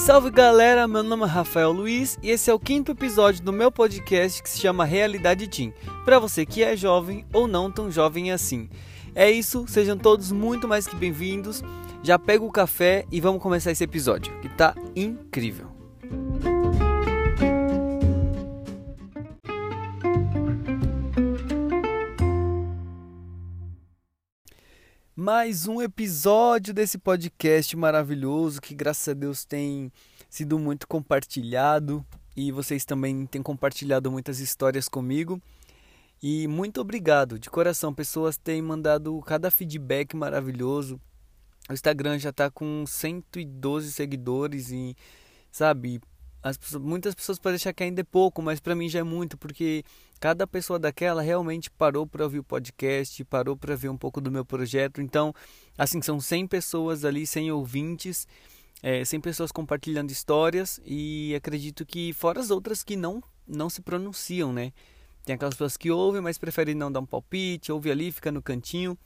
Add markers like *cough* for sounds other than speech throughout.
Salve galera, meu nome é Rafael Luiz e esse é o quinto episódio do meu podcast que se chama Realidade Team, para você que é jovem ou não tão jovem assim. É isso, sejam todos muito mais que bem-vindos. Já pega o café e vamos começar esse episódio, que tá incrível. Mais um episódio desse podcast maravilhoso que, graças a Deus, tem sido muito compartilhado e vocês também têm compartilhado muitas histórias comigo. E muito obrigado, de coração. Pessoas têm mandado cada feedback maravilhoso. O Instagram já está com 112 seguidores e, sabe, pessoas, muitas pessoas podem achar que ainda é pouco, mas para mim já é muito, porque cada pessoa daquela realmente parou para ouvir o podcast, parou para ver um pouco do meu projeto. Então, assim, são 100 pessoas ali, 100 ouvintes, é, 100 pessoas compartilhando histórias e acredito que fora as outras que não não se pronunciam, né? Tem aquelas pessoas que ouvem, mas preferem não dar um palpite, ouve ali, fica no cantinho,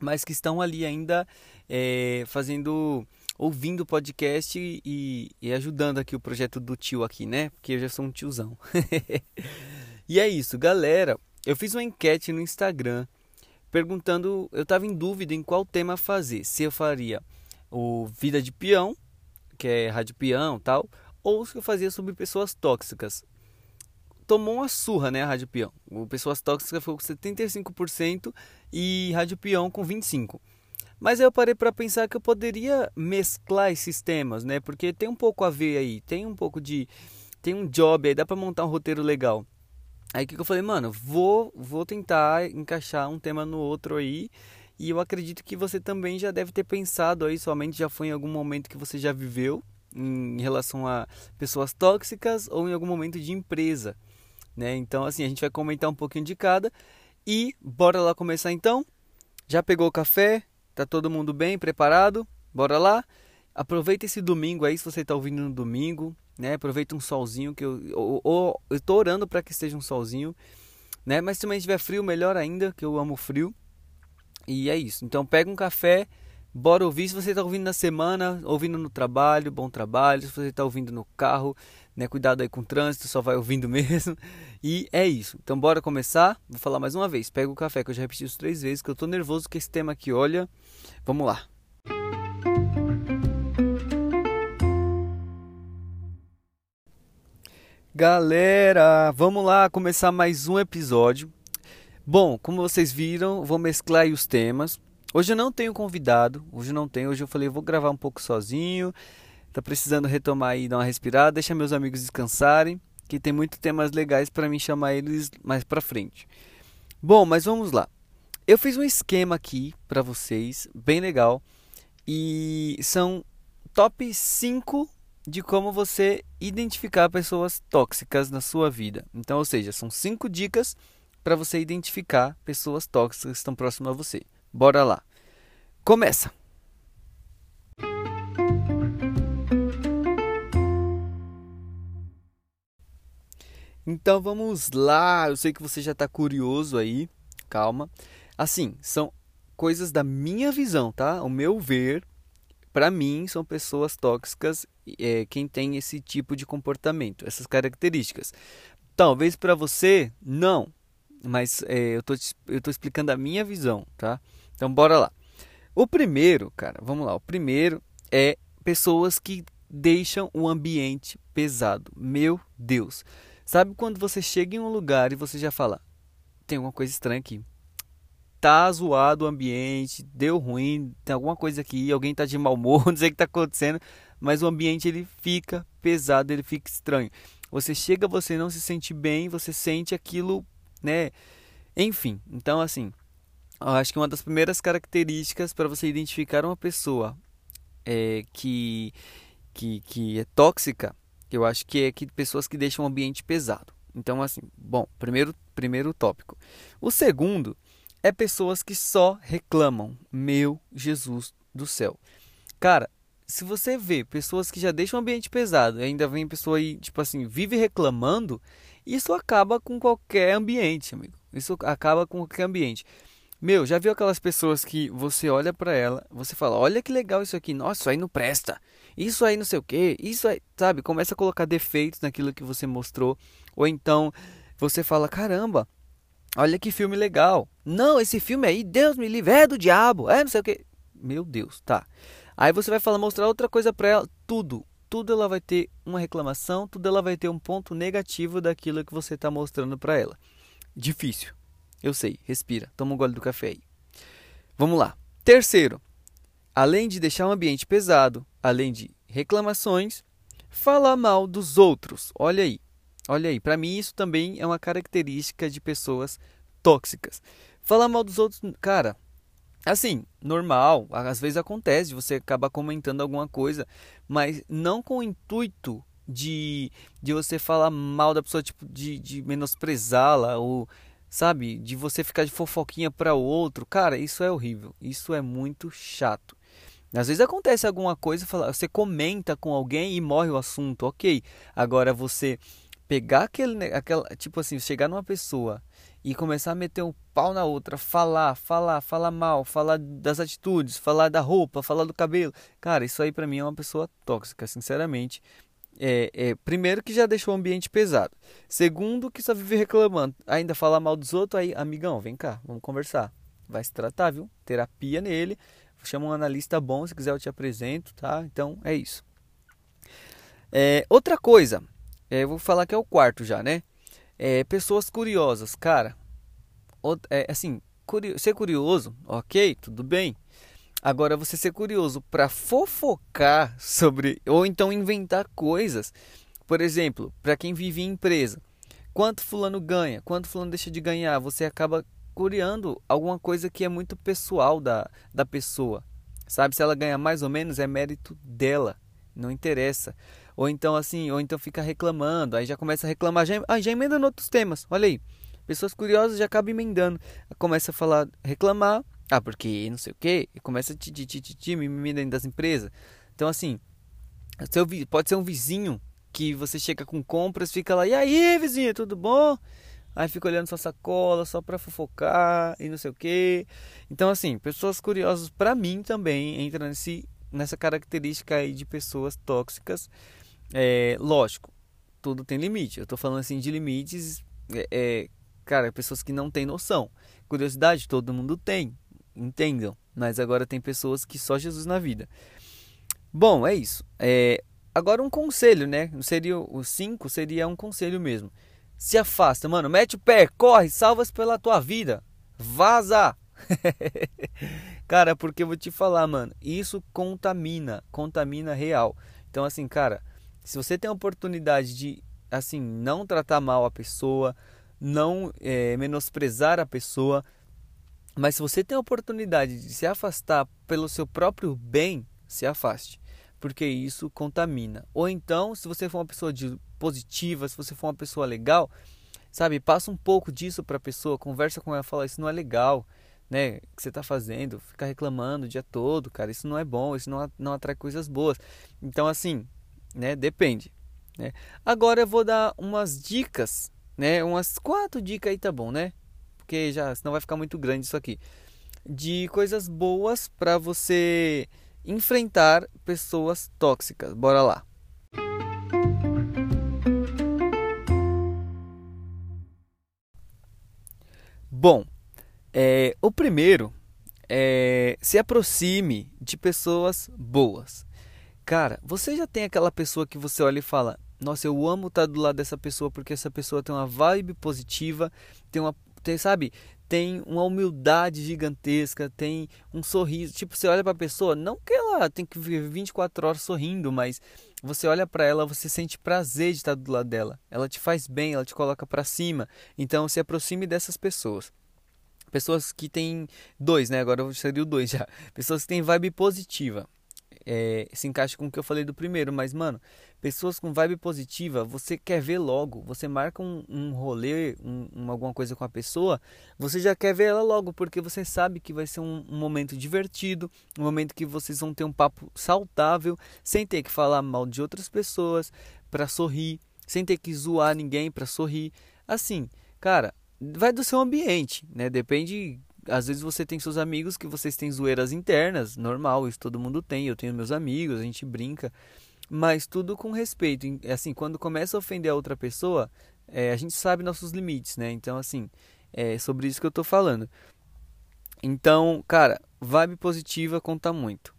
mas que estão ali ainda é, fazendo ouvindo o podcast e, e, ajudando aqui o projeto do tio aqui, né? Porque eu já sou um tiozão. *laughs* e é isso, galera. Eu fiz uma enquete no Instagram perguntando, eu estava em dúvida em qual tema fazer. Se eu faria o Vida de Peão, que é rádio peão, tal, ou se eu fazia sobre pessoas tóxicas. Tomou uma surra, né, a Rádio Peão. O Pessoas Tóxicas foi com 75% e Rádio Peão com 25%. Mas eu parei para pensar que eu poderia mesclar esses temas, né? Porque tem um pouco a ver aí, tem um pouco de tem um job aí, dá para montar um roteiro legal. Aí que eu falei, mano, vou vou tentar encaixar um tema no outro aí. E eu acredito que você também já deve ter pensado aí, somente já foi em algum momento que você já viveu em relação a pessoas tóxicas ou em algum momento de empresa, né? Então assim, a gente vai comentar um pouquinho de cada e bora lá começar então. Já pegou o café? Tá todo mundo bem, preparado? Bora lá? Aproveita esse domingo aí, se você está ouvindo no domingo, né? Aproveita um solzinho que eu, eu tô orando para que esteja um solzinho, né? Mas se também tiver frio, melhor ainda, que eu amo frio. E é isso. Então pega um café, bora ouvir. Se você está ouvindo na semana, ouvindo no trabalho, bom trabalho. Se você está ouvindo no carro, né? Cuidado aí com o trânsito, só vai ouvindo *laughs* mesmo. E é isso. Então bora começar. Vou falar mais uma vez. Pega o café, que eu já repeti isso três vezes, que eu tô nervoso com esse tema aqui. Olha, vamos lá. Galera, vamos lá começar mais um episódio. Bom, como vocês viram, vou mesclar os temas. Hoje eu não tenho convidado, hoje não tenho. Hoje eu falei, vou gravar um pouco sozinho tá precisando retomar e dar uma respirada, deixa meus amigos descansarem, que tem muitos temas legais para mim chamar eles mais para frente. Bom, mas vamos lá. Eu fiz um esquema aqui para vocês, bem legal, e são top 5 de como você identificar pessoas tóxicas na sua vida. Então, ou seja, são 5 dicas para você identificar pessoas tóxicas que estão próximas a você. Bora lá. Começa. Então vamos lá. Eu sei que você já está curioso aí. Calma. Assim, são coisas da minha visão, tá? O meu ver, para mim, são pessoas tóxicas é, quem tem esse tipo de comportamento, essas características. Talvez para você, não. Mas é, eu, tô, eu tô explicando a minha visão, tá? Então bora lá. O primeiro, cara, vamos lá. O primeiro é pessoas que deixam o ambiente pesado. Meu Deus. Sabe quando você chega em um lugar e você já fala: tem alguma coisa estranha aqui. Tá zoado o ambiente, deu ruim, tem alguma coisa aqui, alguém tá de mau humor, *laughs* não sei o que tá acontecendo, mas o ambiente ele fica pesado, ele fica estranho. Você chega, você não se sente bem, você sente aquilo, né? Enfim, então assim, eu acho que uma das primeiras características para você identificar uma pessoa é, que, que, que é tóxica eu acho que é que pessoas que deixam o ambiente pesado. Então, assim, bom, primeiro, primeiro tópico. O segundo é pessoas que só reclamam. Meu Jesus do céu. Cara, se você vê pessoas que já deixam o ambiente pesado, ainda vem pessoa aí, tipo assim, vive reclamando, isso acaba com qualquer ambiente, amigo. Isso acaba com qualquer ambiente. Meu, já viu aquelas pessoas que você olha para ela, você fala, olha que legal isso aqui, nossa, isso aí não presta, isso aí não sei o que, isso aí, sabe? Começa a colocar defeitos naquilo que você mostrou, ou então você fala, caramba, olha que filme legal. Não, esse filme aí, Deus me livre, é do diabo, é não sei o que. Meu Deus, tá. Aí você vai falar, mostrar outra coisa para ela, tudo, tudo ela vai ter uma reclamação, tudo ela vai ter um ponto negativo daquilo que você está mostrando para ela. Difícil. Eu sei, respira, toma um gole do café aí. Vamos lá. Terceiro, além de deixar o ambiente pesado, além de reclamações, falar mal dos outros. Olha aí. Olha aí, para mim isso também é uma característica de pessoas tóxicas. Falar mal dos outros, cara, assim, normal, às vezes acontece, você acaba comentando alguma coisa, mas não com o intuito de, de você falar mal da pessoa, tipo, de, de menosprezá-la ou, sabe, de você ficar de fofoquinha para outro. Cara, isso é horrível, isso é muito chato. Às vezes acontece alguma coisa, você comenta com alguém e morre o assunto, ok. Agora você pegar aquele, aquela, tipo assim, chegar numa pessoa e começar a meter um pau na outra, falar, falar, falar mal, falar das atitudes, falar da roupa, falar do cabelo. Cara, isso aí para mim é uma pessoa tóxica, sinceramente. É, é, primeiro que já deixou o ambiente pesado. Segundo que só vive reclamando. Ainda falar mal dos outros, aí, amigão, vem cá, vamos conversar. Vai se tratar, viu? Terapia nele. Chama um analista bom, se quiser eu te apresento, tá? Então é isso. É, outra coisa, é, eu vou falar que é o quarto já, né? É, pessoas curiosas, cara. É, assim, curio, ser curioso, ok, tudo bem. Agora, você ser curioso para fofocar sobre, ou então inventar coisas. Por exemplo, para quem vive em empresa, quanto fulano ganha, quanto fulano deixa de ganhar, você acaba curiando alguma coisa que é muito pessoal da, da pessoa. Sabe, se ela ganha mais ou menos, é mérito dela, não interessa. Ou então assim, ou então fica reclamando, aí já começa a reclamar, já, ah, já emenda em outros temas. Olha aí. Pessoas curiosas já acabam emendando. Começa a falar, reclamar, ah, porque não sei o quê, e começa a ti, mimimi dentro das empresas. Então assim, pode ser um vizinho que você chega com compras, fica lá, e aí, vizinho, tudo bom? Aí fica olhando sua sacola só para fofocar e não sei o quê. Então assim, pessoas curiosas para mim também entram nesse, nessa característica aí de pessoas tóxicas é, lógico, tudo tem limite. Eu estou falando assim de limites, é, é, cara, pessoas que não têm noção. Curiosidade todo mundo tem, entendam. Mas agora tem pessoas que só Jesus na vida. Bom, é isso. É, agora um conselho, né? Seria o 5 seria um conselho mesmo. Se afasta, mano. Mete o pé, corre, salva-se pela tua vida. Vaza! *laughs* cara, porque eu vou te falar, mano, isso contamina, contamina real. Então, assim, cara, se você tem a oportunidade de, assim, não tratar mal a pessoa, não é, menosprezar a pessoa, mas se você tem a oportunidade de se afastar pelo seu próprio bem, se afaste, porque isso contamina. Ou então, se você for uma pessoa de, positiva, se você for uma pessoa legal, sabe, passa um pouco disso para a pessoa, conversa com ela, fala isso não é legal, né, que você está fazendo, ficar reclamando o dia todo, cara, isso não é bom, isso não, não atrai coisas boas. Então, assim, né? Depende. Né? Agora eu vou dar umas dicas, né? Umas quatro dicas aí tá bom, né? Porque já senão vai ficar muito grande isso aqui. De coisas boas para você enfrentar pessoas tóxicas. Bora lá. Bom, é, o primeiro é se aproxime de pessoas boas. Cara, você já tem aquela pessoa que você olha e fala: Nossa, eu amo estar do lado dessa pessoa porque essa pessoa tem uma vibe positiva, tem uma. Tem, sabe? Tem uma humildade gigantesca, tem um sorriso. Tipo, você olha para a pessoa, não que ela tem que viver 24 horas sorrindo, mas você olha para ela, você sente prazer de estar do lado dela. Ela te faz bem, ela te coloca para cima. Então, se aproxime dessas pessoas pessoas que têm dois, né? Agora seria o dois já. *laughs* Pessoas que têm vibe positiva é, se encaixa com o que eu falei do primeiro, mas, mano, pessoas com vibe positiva, você quer ver logo, você marca um, um rolê, um, um, alguma coisa com a pessoa, você já quer ver ela logo, porque você sabe que vai ser um, um momento divertido, um momento que vocês vão ter um papo saudável, sem ter que falar mal de outras pessoas, para sorrir, sem ter que zoar ninguém para sorrir. Assim, cara, vai do seu ambiente, né? Depende às vezes você tem seus amigos que vocês têm zoeiras internas, normal, isso todo mundo tem. Eu tenho meus amigos, a gente brinca, mas tudo com respeito. Assim, quando começa a ofender a outra pessoa, é, a gente sabe nossos limites, né? Então, assim, é sobre isso que eu tô falando. Então, cara, vibe positiva conta muito.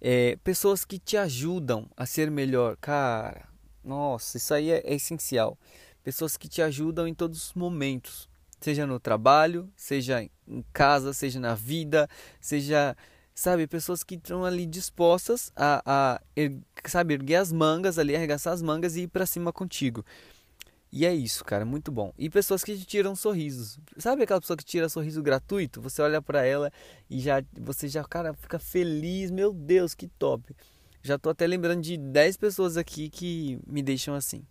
É, pessoas que te ajudam a ser melhor, cara, nossa, isso aí é, é essencial. Pessoas que te ajudam em todos os momentos, seja no trabalho, seja em casa, seja na vida, seja, sabe, pessoas que estão ali dispostas a, a sabe, erguer as mangas ali, arregaçar as mangas e ir para cima contigo. E é isso, cara, muito bom. E pessoas que tiram sorrisos. Sabe aquela pessoa que tira sorriso gratuito? Você olha para ela e já você já, cara, fica feliz. Meu Deus, que top. Já tô até lembrando de 10 pessoas aqui que me deixam assim.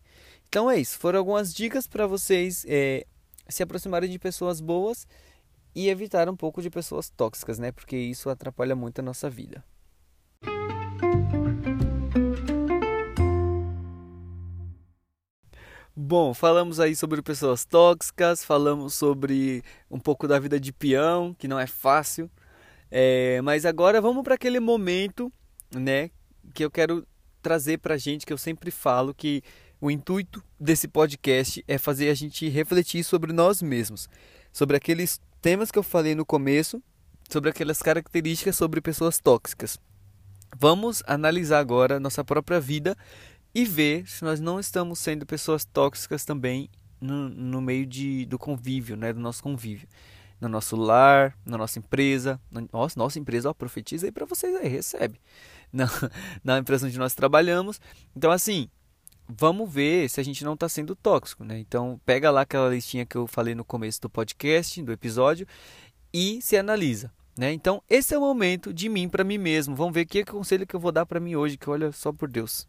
Então é isso. Foram algumas dicas para vocês é, se aproximarem de pessoas boas e evitar um pouco de pessoas tóxicas, né? Porque isso atrapalha muito a nossa vida. Bom, falamos aí sobre pessoas tóxicas, falamos sobre um pouco da vida de peão, que não é fácil. É, mas agora vamos para aquele momento, né, que eu quero trazer para gente, que eu sempre falo que o intuito desse podcast é fazer a gente refletir sobre nós mesmos, sobre aqueles temas que eu falei no começo, sobre aquelas características sobre pessoas tóxicas. Vamos analisar agora nossa própria vida e ver se nós não estamos sendo pessoas tóxicas também no, no meio de, do convívio, né, do nosso convívio. No nosso lar, na nossa empresa. Nossa, nossa empresa, ó, profetiza aí para vocês aí, recebe. *laughs* Na, na empresa onde nós trabalhamos. Então, assim, vamos ver se a gente não está sendo tóxico, né? Então, pega lá aquela listinha que eu falei no começo do podcast, do episódio, e se analisa. Né? Então, esse é o momento de mim para mim mesmo. Vamos ver que conselho que eu vou dar para mim hoje, que olha só por Deus.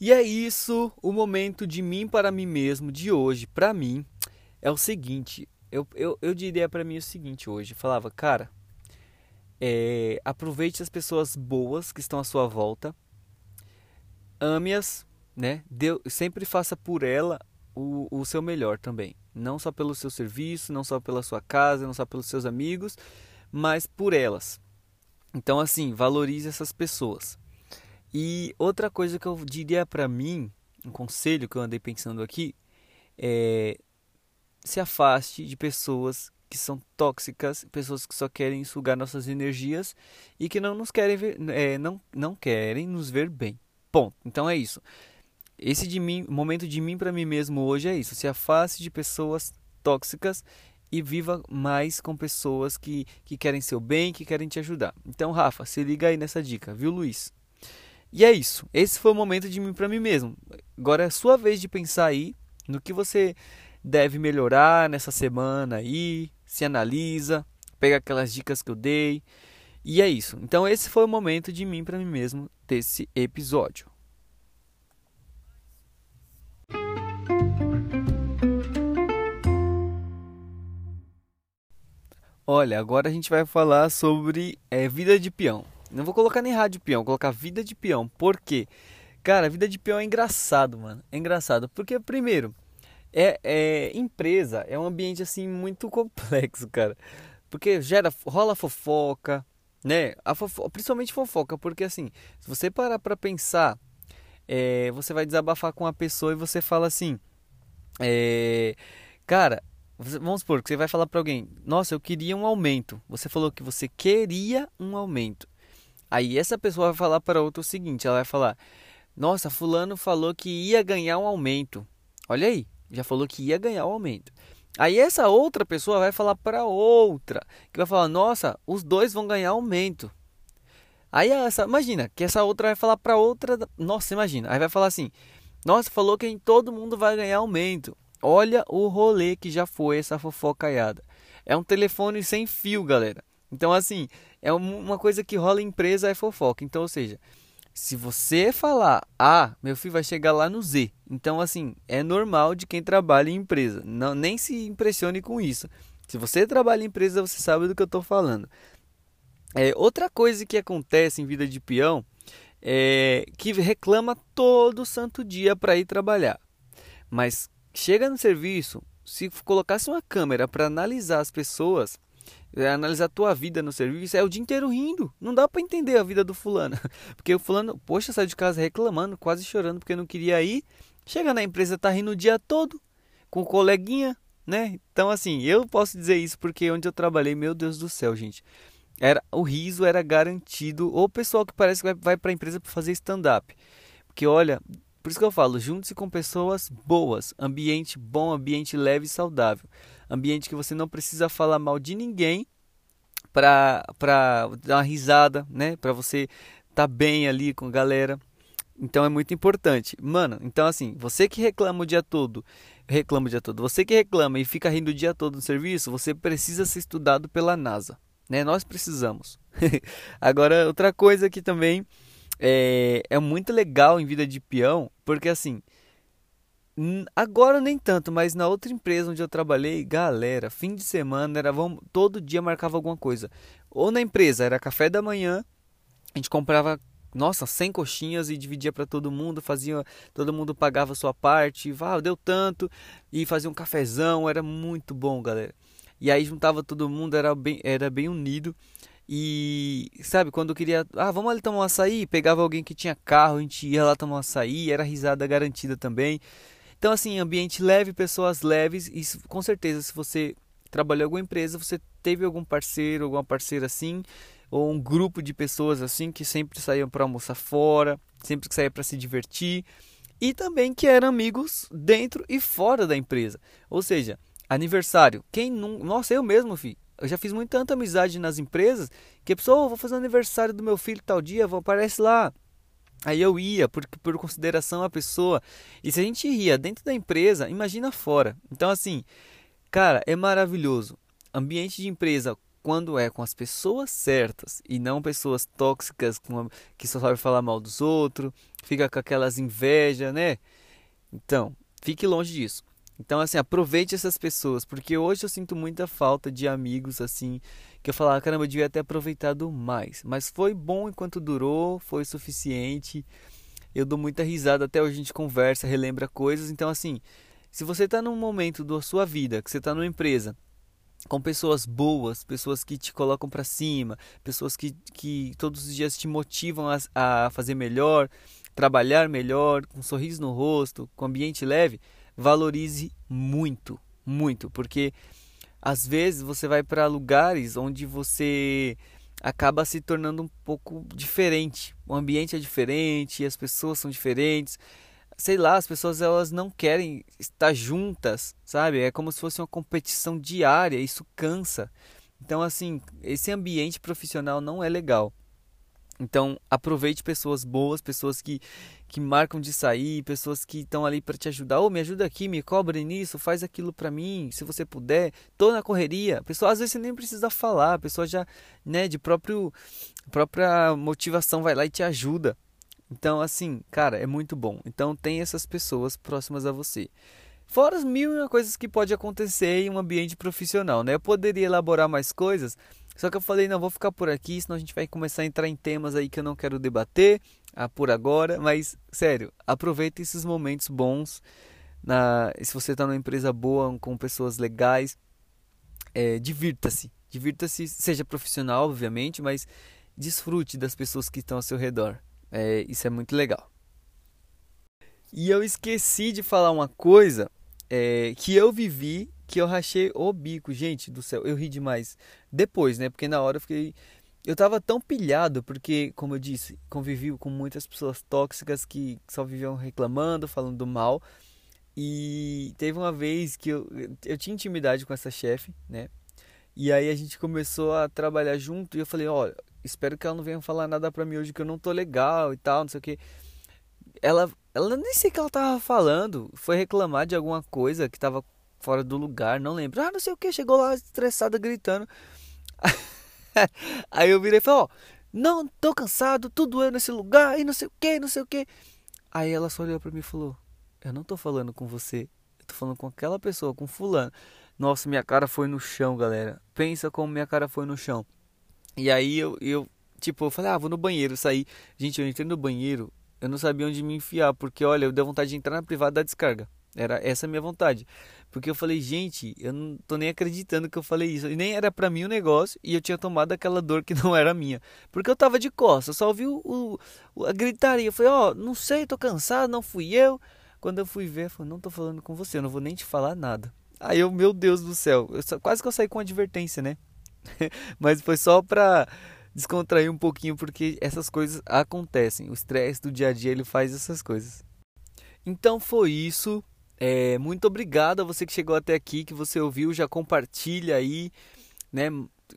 E é isso, o momento de mim para mim mesmo de hoje, para mim, é o seguinte. Eu, eu, eu diria para mim o seguinte hoje: falava, cara, é, aproveite as pessoas boas que estão à sua volta, ame-as, né? Deu, sempre faça por ela o, o seu melhor também. Não só pelo seu serviço, não só pela sua casa, não só pelos seus amigos, mas por elas. Então, assim, valorize essas pessoas. E outra coisa que eu diria para mim, um conselho que eu andei pensando aqui, é se afaste de pessoas que são tóxicas, pessoas que só querem sugar nossas energias e que não nos querem ver, é, não, não querem nos ver bem. Ponto. Então é isso. Esse de mim, momento de mim para mim mesmo hoje é isso. Se afaste de pessoas tóxicas e viva mais com pessoas que, que querem seu bem, que querem te ajudar. Então, Rafa, se liga aí nessa dica, viu, Luiz? E é isso. Esse foi o momento de mim para mim mesmo. Agora é a sua vez de pensar aí no que você deve melhorar nessa semana aí, se analisa, pega aquelas dicas que eu dei. E é isso. Então esse foi o momento de mim para mim mesmo desse episódio. Olha, agora a gente vai falar sobre é, vida de peão. Não vou colocar nem rádio peão, vou colocar vida de peão. Por quê? Cara, vida de peão é engraçado, mano. É engraçado. Porque, primeiro, é, é empresa é um ambiente assim muito *laughs* complexo, cara. Porque gera, rola fofoca, né? A fofo, principalmente fofoca, porque assim, se você parar pra pensar, é, você vai desabafar com a pessoa e você fala assim, é, cara, vamos supor que você vai falar para alguém, nossa, eu queria um aumento. Você falou que você queria um aumento. Aí essa pessoa vai falar para outra o seguinte, ela vai falar: "Nossa, fulano falou que ia ganhar um aumento". Olha aí, já falou que ia ganhar um aumento. Aí essa outra pessoa vai falar para outra, que vai falar: "Nossa, os dois vão ganhar aumento". Aí essa, imagina, que essa outra vai falar para outra, nossa, imagina. Aí vai falar assim: "Nossa, falou que todo mundo vai ganhar aumento". Olha o rolê que já foi essa fofocaiada. É um telefone sem fio, galera. Então, assim, é uma coisa que rola em empresa é fofoca. Então, ou seja, se você falar, ah, meu filho vai chegar lá no Z. Então, assim, é normal de quem trabalha em empresa. Não, nem se impressione com isso. Se você trabalha em empresa, você sabe do que eu estou falando. É, outra coisa que acontece em vida de peão é, que reclama todo santo dia para ir trabalhar. Mas chega no serviço, se colocasse uma câmera para analisar as pessoas, é, analisar a tua vida no serviço, é o dia inteiro rindo. Não dá para entender a vida do fulano. *laughs* Porque o fulano, poxa, saiu de casa reclamando, quase chorando porque não queria ir. Chega na empresa, tá rindo o dia todo com o coleguinha, né? Então assim, eu posso dizer isso porque onde eu trabalhei, meu Deus do céu, gente. Era o riso era garantido. Ou o pessoal que parece que vai, vai para a empresa para fazer stand-up. Porque olha, por isso que eu falo, junte-se com pessoas boas, ambiente bom, ambiente leve e saudável. Ambiente que você não precisa falar mal de ninguém para dar uma risada, né? Para você tá bem ali com a galera. Então é muito importante. Mano, então assim, você que reclama o dia todo, reclama o dia todo. Você que reclama e fica rindo o dia todo no serviço, você precisa ser estudado pela NASA, né? Nós precisamos. *laughs* Agora, outra coisa que também é, é muito legal em vida de peão, porque assim, agora nem tanto, mas na outra empresa onde eu trabalhei, galera, fim de semana era vamos, todo dia marcava alguma coisa. Ou na empresa era café da manhã, a gente comprava nossa, 100 coxinhas e dividia para todo mundo, fazia, todo mundo pagava sua parte, ah, deu tanto, e fazia um cafezão, era muito bom, galera. E aí juntava todo mundo, era bem, era bem unido. E sabe, quando eu queria, ah, vamos ali tomar um açaí, pegava alguém que tinha carro, a gente ia lá tomar um açaí, era risada garantida também. Então, assim, ambiente leve, pessoas leves, e com certeza, se você trabalhou em alguma empresa, você teve algum parceiro, alguma parceira assim, ou um grupo de pessoas assim que sempre saíam para almoçar fora, sempre que saía para se divertir, e também que eram amigos dentro e fora da empresa. Ou seja, aniversário. Quem não. Nossa, eu mesmo, filho eu já fiz muita tanta amizade nas empresas que a pessoa, oh, vou fazer o aniversário do meu filho tal dia, aparece lá. Aí eu ia, por, por consideração à pessoa. E se a gente ria dentro da empresa, imagina fora. Então, assim, cara, é maravilhoso. Ambiente de empresa, quando é com as pessoas certas e não pessoas tóxicas com, que só sabem falar mal dos outros, fica com aquelas invejas, né? Então, fique longe disso. Então, assim, aproveite essas pessoas, porque hoje eu sinto muita falta de amigos, assim, que eu falava, caramba, eu devia ter aproveitado mais. Mas foi bom enquanto durou, foi suficiente. Eu dou muita risada, até hoje a gente conversa, relembra coisas. Então, assim, se você está num momento da sua vida, que você está numa empresa, com pessoas boas, pessoas que te colocam para cima, pessoas que, que todos os dias te motivam a, a fazer melhor, trabalhar melhor, com um sorriso no rosto, com ambiente leve valorize muito, muito, porque às vezes você vai para lugares onde você acaba se tornando um pouco diferente. O ambiente é diferente, as pessoas são diferentes. Sei lá, as pessoas elas não querem estar juntas, sabe? É como se fosse uma competição diária, isso cansa. Então assim, esse ambiente profissional não é legal. Então, aproveite pessoas boas, pessoas que, que marcam de sair, pessoas que estão ali para te ajudar. Ou oh, me ajuda aqui, me cobre nisso, faz aquilo para mim, se você puder. Tô na correria. A pessoa às vezes você nem precisa falar, a pessoa já, né, de próprio própria motivação vai lá e te ajuda. Então, assim, cara, é muito bom. Então, tem essas pessoas próximas a você. Fora as mil e uma coisas que pode acontecer em um ambiente profissional, né? Eu poderia elaborar mais coisas, só que eu falei, não, vou ficar por aqui, senão a gente vai começar a entrar em temas aí que eu não quero debater ah, por agora. Mas, sério, aproveite esses momentos bons. Na, se você está numa empresa boa, com pessoas legais, é, divirta-se. Divirta-se, seja profissional, obviamente, mas desfrute das pessoas que estão ao seu redor. É, isso é muito legal. E eu esqueci de falar uma coisa é, que eu vivi que eu rachei o bico, gente do céu, eu ri demais. Depois, né? Porque na hora eu fiquei. Eu tava tão pilhado, porque, como eu disse, convivi com muitas pessoas tóxicas que só viviam reclamando, falando mal. E teve uma vez que eu, eu tinha intimidade com essa chefe, né? E aí a gente começou a trabalhar junto e eu falei, olha, espero que ela não venha falar nada pra mim hoje que eu não tô legal e tal, não sei o que. Ela, ela nem sei o que ela tava falando, foi reclamar de alguma coisa que tava fora do lugar, não lembro. Ah, não sei o que, chegou lá estressada gritando. *laughs* Aí eu virei e falei, ó, não, tô cansado, tudo é nesse lugar e não sei o que, não sei o que. Aí ela só olhou pra mim e falou, eu não tô falando com você, eu tô falando com aquela pessoa, com fulano. Nossa, minha cara foi no chão, galera. Pensa como minha cara foi no chão. E aí eu, eu Tipo, eu falei, ah, vou no banheiro, sair. Gente, eu entrei no banheiro, eu não sabia onde me enfiar, porque olha, eu dei vontade de entrar na privada da descarga. Era essa a minha vontade. Porque eu falei, gente, eu não tô nem acreditando que eu falei isso. E nem era para mim o negócio e eu tinha tomado aquela dor que *laughs* não era minha. Porque eu tava de costas, só ouvi o, o, a gritaria. Eu falei, ó, oh, não sei, tô cansado, não fui eu. Quando eu fui ver, eu falei, não tô falando com você, eu não vou nem te falar nada. Aí eu, meu Deus do céu, eu, quase que eu saí com advertência, né? *laughs* Mas foi só pra descontrair um pouquinho, porque essas coisas acontecem. O estresse do dia a dia, ele faz essas coisas. Então foi isso. É, muito obrigado a você que chegou até aqui, que você ouviu, já compartilha aí, né?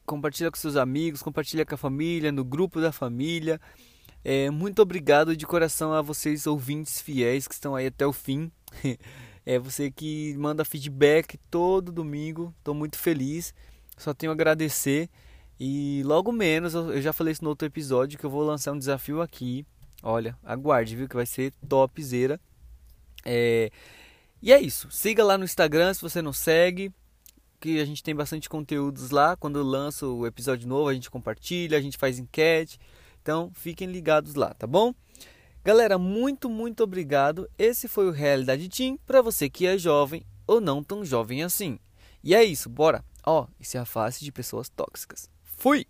Compartilha com seus amigos, compartilha com a família, no grupo da família. É, muito obrigado de coração a vocês ouvintes fiéis que estão aí até o fim. *laughs* É você que manda feedback todo domingo. Estou muito feliz. Só tenho a agradecer. E logo menos, eu já falei isso no outro episódio, que eu vou lançar um desafio aqui. Olha, aguarde, viu? Que vai ser topzera. É, e é isso. Siga lá no Instagram se você não segue. Que a gente tem bastante conteúdos lá. Quando eu lanço o episódio novo, a gente compartilha, a gente faz enquete. Então fiquem ligados lá, tá bom? Galera, muito, muito obrigado. Esse foi o Realidade Team para você que é jovem ou não tão jovem assim. E é isso, bora. Ó, oh, e se afaste de pessoas tóxicas. Fui!